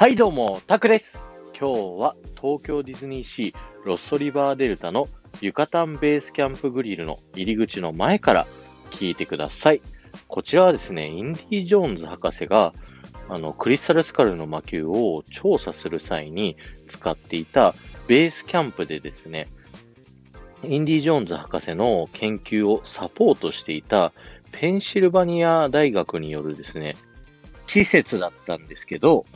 はいどうも、タクです。今日は東京ディズニーシーロストリバーデルタのユカタンベースキャンプグリルの入り口の前から聞いてください。こちらはですね、インディ・ジョーンズ博士があのクリスタルスカルの魔球を調査する際に使っていたベースキャンプでですね、インディ・ジョーンズ博士の研究をサポートしていたペンシルバニア大学によるですね、施設だったんですけど、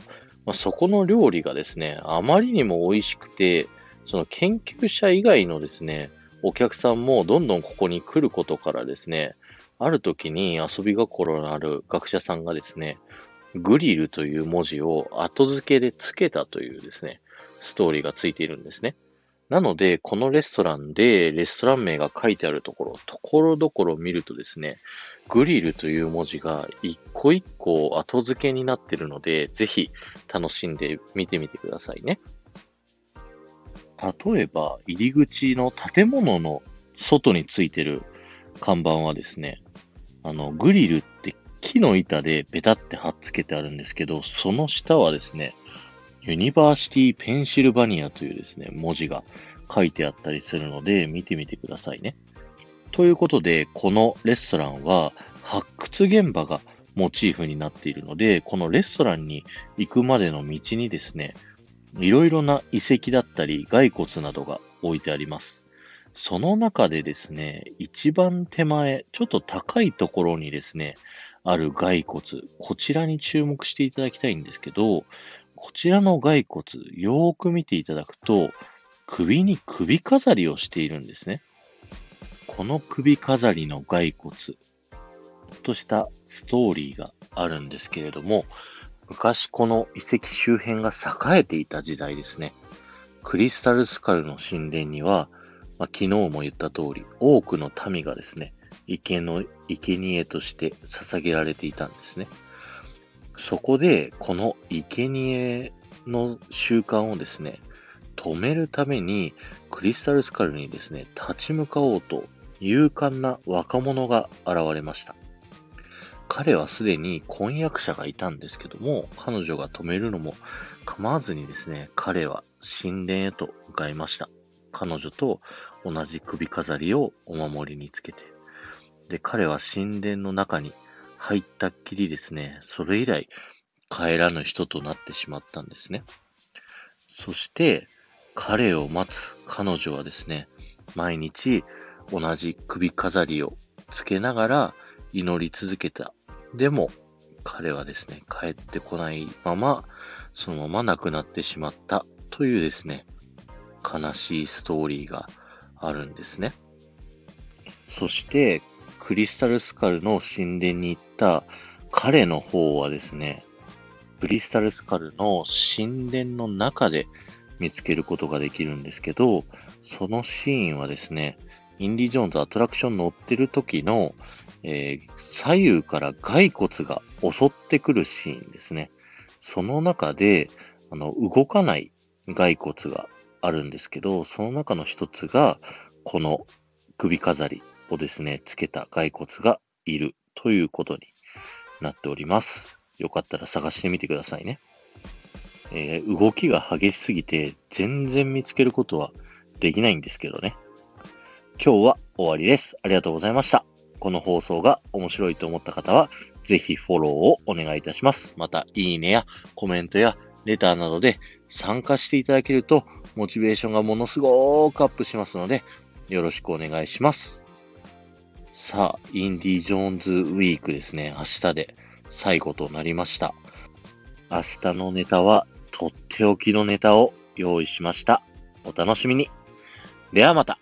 まあ、そこの料理がですね、あまりにも美味しくて、その研究者以外のですね、お客さんもどんどんここに来ることからですね、ある時に遊び心のある学者さんがですね、グリルという文字を後付けで付けたというですね、ストーリーがついているんですね。なので、このレストランでレストラン名が書いてあるところ、ところどころ見るとですね、グリルという文字が一個一個後付けになってるので、ぜひ楽しんで見てみてくださいね。例えば、入り口の建物の外についてる看板はですね、あの、グリルって木の板でベタって貼っつけてあるんですけど、その下はですね、ユニバーシティペンシルバニアというですね、文字が書いてあったりするので、見てみてくださいね。ということで、このレストランは発掘現場がモチーフになっているので、このレストランに行くまでの道にですね、いろいろな遺跡だったり骸骨などが置いてあります。その中でですね、一番手前、ちょっと高いところにですね、ある骸骨、こちらに注目していただきたいんですけど、こちらの骸骨、よーく見ていただくと、首に首飾りをしているんですね。この首飾りの骸骨としたストーリーがあるんですけれども、昔この遺跡周辺が栄えていた時代ですね。クリスタルスカルの神殿には、まあ、昨日も言った通り、多くの民がですね、池の生贄として捧げられていたんですね。そこで、この生贄の習慣をですね、止めるために、クリスタルスカルにですね、立ち向かおうと、勇敢な若者が現れました。彼はすでに婚約者がいたんですけども、彼女が止めるのも構わずにですね、彼は神殿へと向かいました。彼女と同じ首飾りをお守りにつけて。で、彼は神殿の中に入ったっきりですね、それ以来帰らぬ人となってしまったんですね。そして、彼を待つ彼女はですね、毎日同じ首飾りをつけながら祈り続けた。でも、彼はですね、帰ってこないまま、そのまま亡くなってしまったというですね、悲しいストーリーがあるんですね。そして、クリスタルスカルの神殿に行った彼の方はですね、クリスタルスカルの神殿の中で見つけることができるんですけど、そのシーンはですね、インディ・ジョーンズアトラクション乗ってる時の、えー、左右から骸骨が襲ってくるシーンですね。その中で、あの、動かない骸骨があるんですけど、その中の一つが、この首飾りをですね、つけた骸骨がいるということになっております。よかったら探してみてくださいね。えー、動きが激しすぎて全然見つけることはできないんですけどね。今日は終わりです。ありがとうございました。この放送が面白いと思った方は、ぜひフォローをお願いいたします。また、いいねやコメントやレターなどで参加していただけると、モチベーションがものすごくアップしますので、よろしくお願いします。さあ、インディ・ジョーンズ・ウィークですね。明日で最後となりました。明日のネタは、とっておきのネタを用意しました。お楽しみに。ではまた。